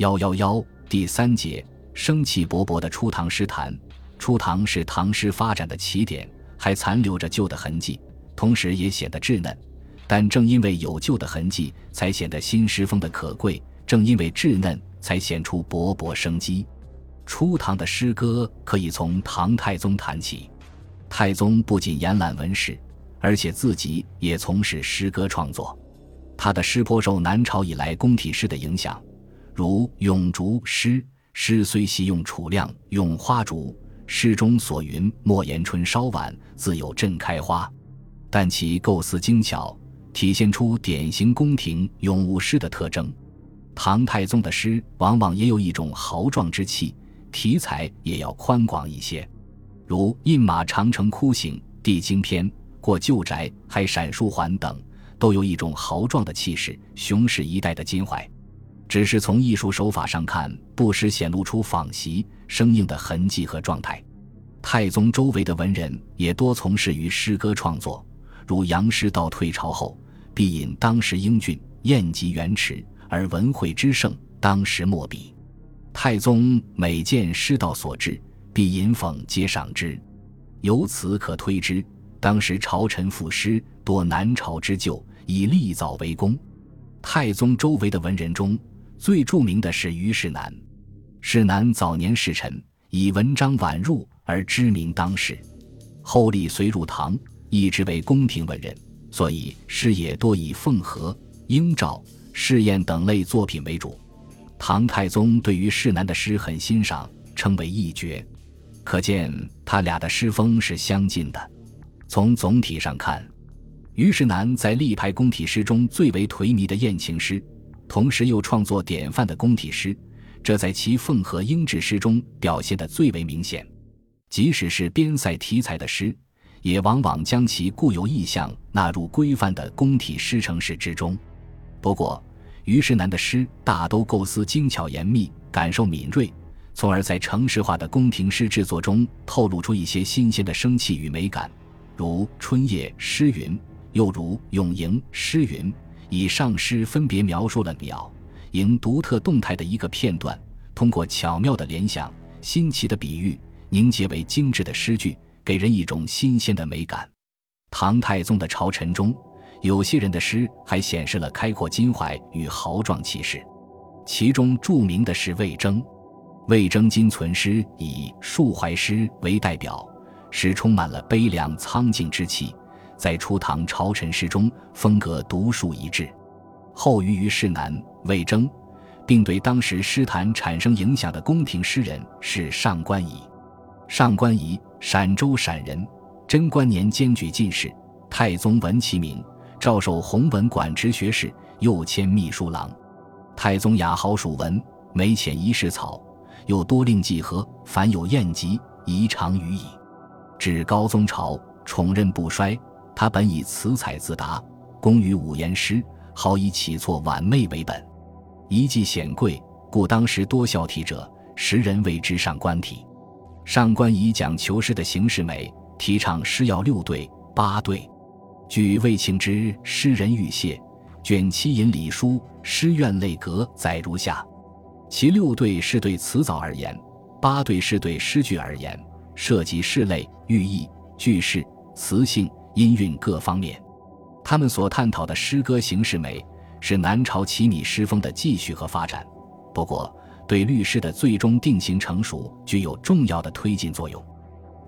幺幺幺第三节，生气勃勃的初唐诗坛。初唐是唐诗发展的起点，还残留着旧的痕迹，同时也显得稚嫩。但正因为有旧的痕迹，才显得新诗风的可贵；正因为稚嫩，才显出勃勃生机。初唐的诗歌可以从唐太宗谈起。太宗不仅严揽文史，而且自己也从事诗歌创作。他的诗颇受南朝以来宫体诗的影响。如《咏竹》诗，诗虽习用楚亮咏花竹，诗中所云“莫言春稍晚，自有朕开花”，但其构思精巧，体现出典型宫廷咏物诗的特征。唐太宗的诗往往也有一种豪壮之气，题材也要宽广一些，如《饮马长城哭醒》《帝京篇》《过旧宅》《还闪书桓》等，都有一种豪壮的气势，雄视一代的襟怀。只是从艺术手法上看，不时显露出仿习生硬的痕迹和状态。太宗周围的文人也多从事于诗歌创作，如杨师道退朝后，必引当时英俊，艳极元池，而文会之盛，当时莫比。太宗每见师道所至，必引讽皆赏之。由此可推知，当时朝臣赋诗多南朝之旧，以立早为功。太宗周围的文人中，最著名的是虞世南，世南早年仕臣，以文章晚入而知名当世。后历随入唐，一直为宫廷文人，所以诗也多以凤和、英照、试验等类作品为主。唐太宗对于世南的诗很欣赏，称为一绝，可见他俩的诗风是相近的。从总体上看，虞世南在历派宫体诗中最为颓靡的艳情诗。同时又创作典范的宫体诗，这在其凤和英制诗中表现得最为明显。即使是边塞题材的诗，也往往将其固有意象纳入规范的宫体诗程式之中。不过，虞世南的诗大都构思精巧严密，感受敏锐，从而在城市化的宫廷诗制作中透露出一些新鲜的生气与美感，如《春夜》诗云，又如《咏迎》诗云。以上诗分别描述了鸟、迎独特动态的一个片段，通过巧妙的联想、新奇的比喻，凝结为精致的诗句，给人一种新鲜的美感。唐太宗的朝臣中，有些人的诗还显示了开阔襟怀与豪壮气势，其中著名的是魏征。魏征今存诗以述怀诗为代表，诗充满了悲凉苍劲之气。在初唐朝臣诗中，风格独树一帜。后于虞世南、魏征，并对当时诗坛产生影响的宫廷诗人是上官仪。上官仪，陕州陕人，贞观年间举进士，太宗闻其名，诏授弘文馆直学士，又迁秘书郎。太宗雅好属文，每遣一世草，又多令记合，凡有宴集，宜常予以。至高宗朝，宠任不衰。他本以词采自达，工于五言诗，好以起错婉媚为本，一记显贵，故当时多孝体者，时人谓之上官体。上官仪讲求诗的形式美，提倡诗要六对、八对。据魏庆之《诗人玉谢》卷七引礼书诗苑类阁载如下：其六对是对词藻而言，八对是对诗句而言，涉及诗类、寓意、句式、词性。音韵各方面，他们所探讨的诗歌形式美，是南朝齐米诗风的继续和发展。不过，对律诗的最终定型成熟具有重要的推进作用。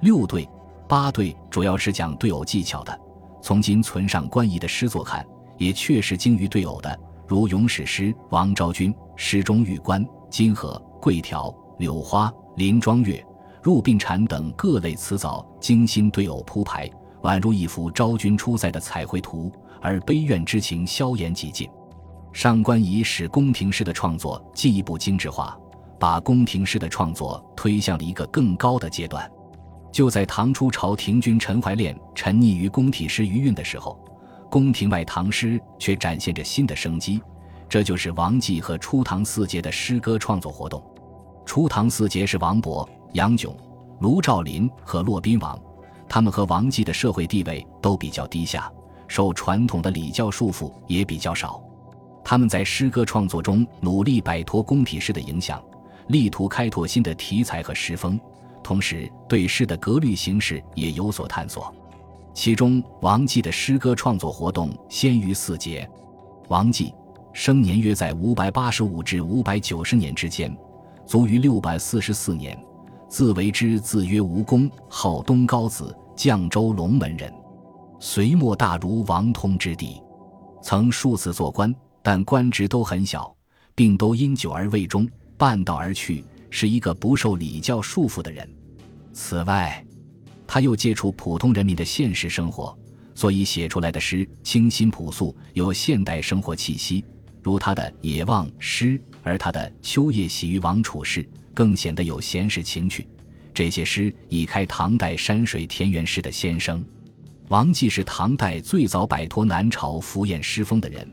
六对、八对主要是讲对偶技巧的。从今存上官仪的诗作看，也确实精于对偶的，如咏史诗王昭君诗中玉冠、金河、桂条、柳花、林庄月、入病蝉等各类词藻，精心对偶铺排。宛如一幅昭君出塞的彩绘图，而悲怨之情消言极尽。上官仪使宫廷诗的创作进一步精致化，把宫廷诗的创作推向了一个更高的阶段。就在唐初朝廷君陈怀炼沉溺于宫体诗余韵的时候，宫廷外唐诗却展现着新的生机。这就是王继和初唐四杰的诗歌创作活动。初唐四杰是王勃、杨炯、卢照邻和骆宾王。他们和王继的社会地位都比较低下，受传统的礼教束缚也比较少。他们在诗歌创作中努力摆脱宫体诗的影响，力图开拓新的题材和诗风，同时对诗的格律形式也有所探索。其中，王继的诗歌创作活动先于四杰。王继生年约在五百八十五至五百九十年之间，卒于六百四十四年。字为之，字曰吴公，号东高子，绛州龙门人。隋末大儒王通之弟，曾数次做官，但官职都很小，并都因酒而未终，半道而去，是一个不受礼教束缚的人。此外，他又接触普通人民的现实生活，所以写出来的诗清新朴素，有现代生活气息，如他的《野望》诗，而他的《秋夜喜于王处士》。更显得有闲适情趣。这些诗已开唐代山水田园诗的先声。王绩是唐代最早摆脱南朝浮艳诗风的人，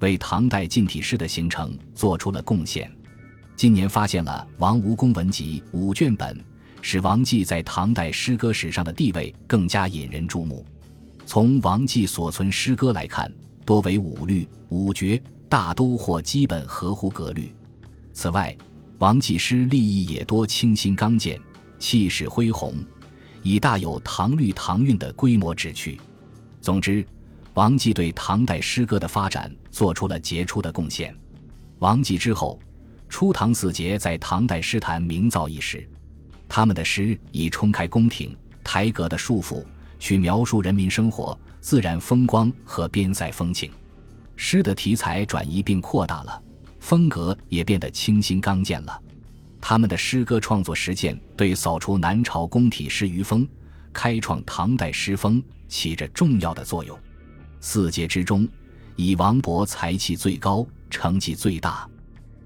为唐代近体诗的形成做出了贡献。今年发现了《王吴公文集》五卷本，使王绩在唐代诗歌史上的地位更加引人注目。从王绩所存诗歌来看，多为五律、五绝，大都或基本合乎格律。此外，王继诗立意也多清新刚健，气势恢宏，已大有唐律唐韵的规模之趣。总之，王继对唐代诗歌的发展做出了杰出的贡献。王继之后，初唐四杰在唐代诗坛名噪一时。他们的诗以冲开宫廷台阁的束缚，去描述人民生活、自然风光和边塞风情。诗的题材转移并扩大了。风格也变得清新刚健了。他们的诗歌创作实践对扫除南朝宫体诗余风、开创唐代诗风起着重要的作用。四杰之中，以王勃才气最高，成绩最大。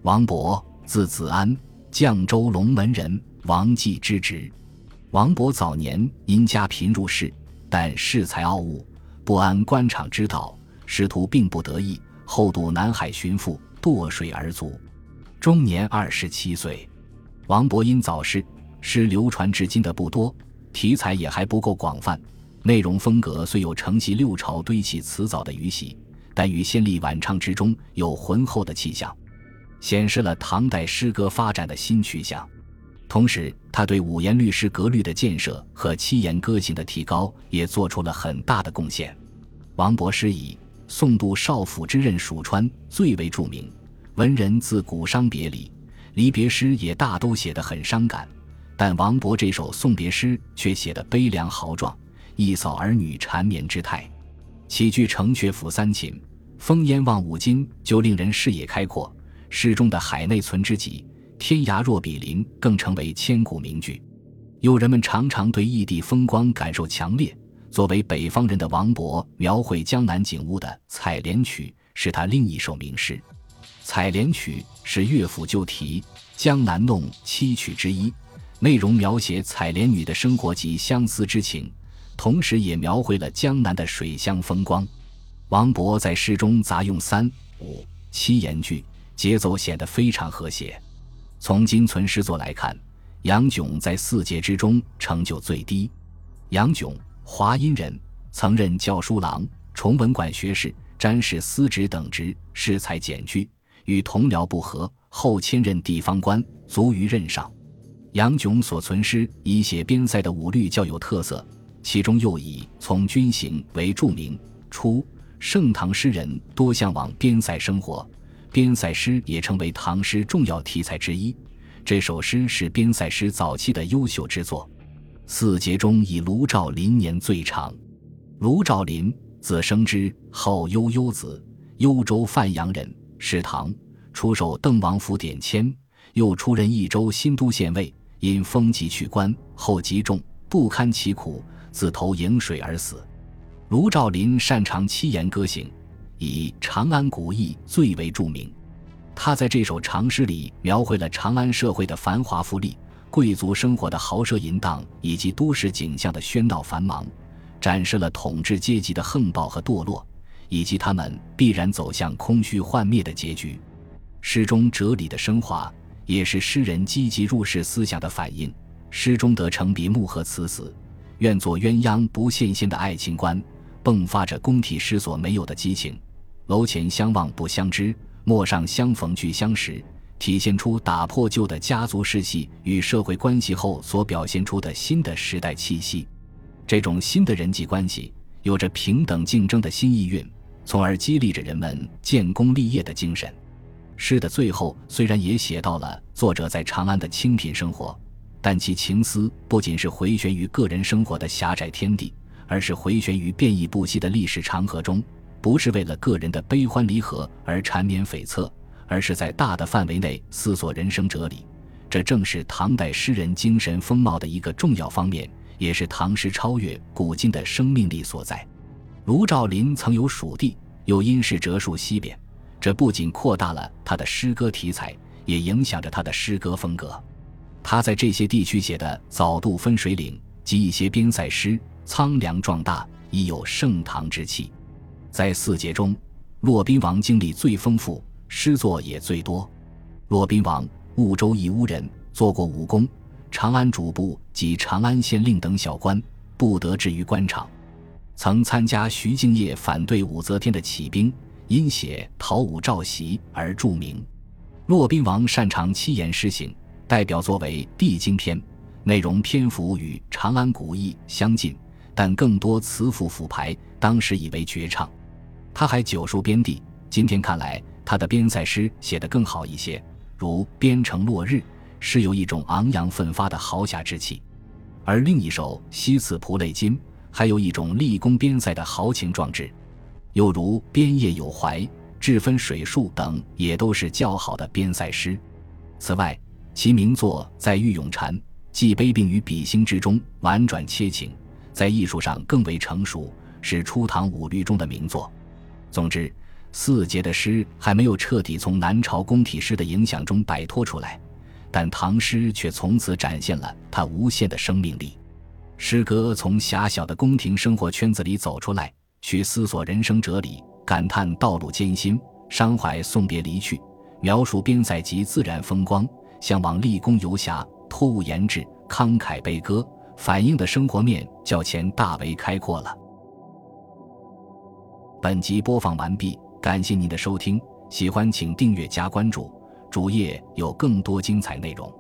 王勃，字子安，绛州龙门人，王继之侄。王勃早年因家贫入仕，但恃才傲物，不谙官场之道，仕途并不得意。后渡南海寻父。堕水而卒，终年二十七岁。王勃因早逝，诗流传至今的不多，题材也还不够广泛，内容风格虽有承袭六朝堆砌词藻的余习，但与先例晚唱之中有浑厚的气象，显示了唐代诗歌发展的新趋向。同时，他对五言律诗格律的建设和七言歌行的提高也做出了很大的贡献。王勃诗以。宋度少府之任蜀川最为著名，文人自古伤别离，离别诗也大都写得很伤感。但王勃这首送别诗却写得悲凉豪壮，一扫儿女缠绵之态。起句“城阙辅三秦，风烟望五津”，就令人视野开阔。诗中的“海内存知己，天涯若比邻”更成为千古名句。友人们常常对异地风光感受强烈。作为北方人的王勃，描绘江南景物的《采莲曲》是他另一首名诗。《采莲曲》是乐府旧题《江南弄》七曲之一，内容描写采莲女的生活及相思之情，同时也描绘了江南的水乡风光。王勃在诗中杂用三、五、七言句，节奏显得非常和谐。从今存诗作来看，杨炯在四杰之中成就最低。杨炯。华阴人，曾任教书郎、崇文馆学士、詹事司职等职，诗才简居，与同僚不和，后迁任地方官，卒于任上。杨炯所存诗以写边塞的五律较有特色，其中又以从军行为著名。初，盛唐诗人多向往边塞生活，边塞诗也成为唐诗重要题材之一。这首诗是边塞诗早期的优秀之作。四杰中以卢照邻年最长。卢照邻，字生之，号悠悠子，幽州范阳人，是唐，出守邓王府典签，又出任益州新都县尉，因风疾去官，后疾重，不堪其苦，自投颍水而死。卢照邻擅长七言歌行，以《长安古意》最为著名。他在这首长诗里描绘了长安社会的繁华富丽。贵族生活的豪奢淫荡，以及都市景象的喧闹繁忙，展示了统治阶级的横暴和堕落，以及他们必然走向空虚幻灭的结局。诗中哲理的升华，也是诗人积极入世思想的反映。诗中的成笔木鹤辞死，愿做鸳鸯不羡仙的爱情观，迸发着宫体诗所没有的激情。楼前相望不相知，陌上相逢俱相识，体现出打破旧的家族世系与社会关系后所表现出的新的时代气息。这种新的人际关系有着平等竞争的新意蕴，从而激励着人们建功立业的精神。诗的最后虽然也写到了作者在长安的清贫生活，但其情思不仅是回旋于个人生活的狭窄天地，而是回旋于变异不息的历史长河中。不是为了个人的悲欢离合而缠绵悱恻，而是在大的范围内思索人生哲理。这正是唐代诗人精神风貌的一个重要方面，也是唐诗超越古今的生命力所在。卢照邻曾有蜀地，又因是折戍西边，这不仅扩大了他的诗歌题材，也影响着他的诗歌风格。他在这些地区写的《早渡分水岭》及一些边塞诗，苍凉壮大，已有盛唐之气。在四杰中，骆宾王经历最丰富，诗作也最多。骆宾王，婺州义乌人，做过武功、长安主簿及长安县令等小官，不得志于官场，曾参加徐敬业反对武则天的起兵，因写讨武召檄而著名。骆宾王擅长七言诗行，代表作为《帝京篇》，内容篇幅与《长安古意》相近，但更多词赋赋排，当时以为绝唱。他还九述边地，今天看来，他的边塞诗写得更好一些，如《边城落日》，是有一种昂扬奋发的豪侠之气；而另一首《西次蒲类金》，还有一种立功边塞的豪情壮志。又如《边业有怀》《志分水树》等，也都是较好的边塞诗。此外，其名作在玉咏蝉，既悲病于比兴之中，婉转切情，在艺术上更为成熟，是初唐五律中的名作。总之，四杰的诗还没有彻底从南朝宫体诗的影响中摆脱出来，但唐诗却从此展现了它无限的生命力。诗歌从狭小的宫廷生活圈子里走出来，去思索人生哲理，感叹道路艰辛，伤怀送别离去，描述边塞及自然风光，向往立功游侠，托物言志，慷慨悲歌，反映的生活面较前大为开阔了。本集播放完毕，感谢您的收听，喜欢请订阅加关注，主页有更多精彩内容。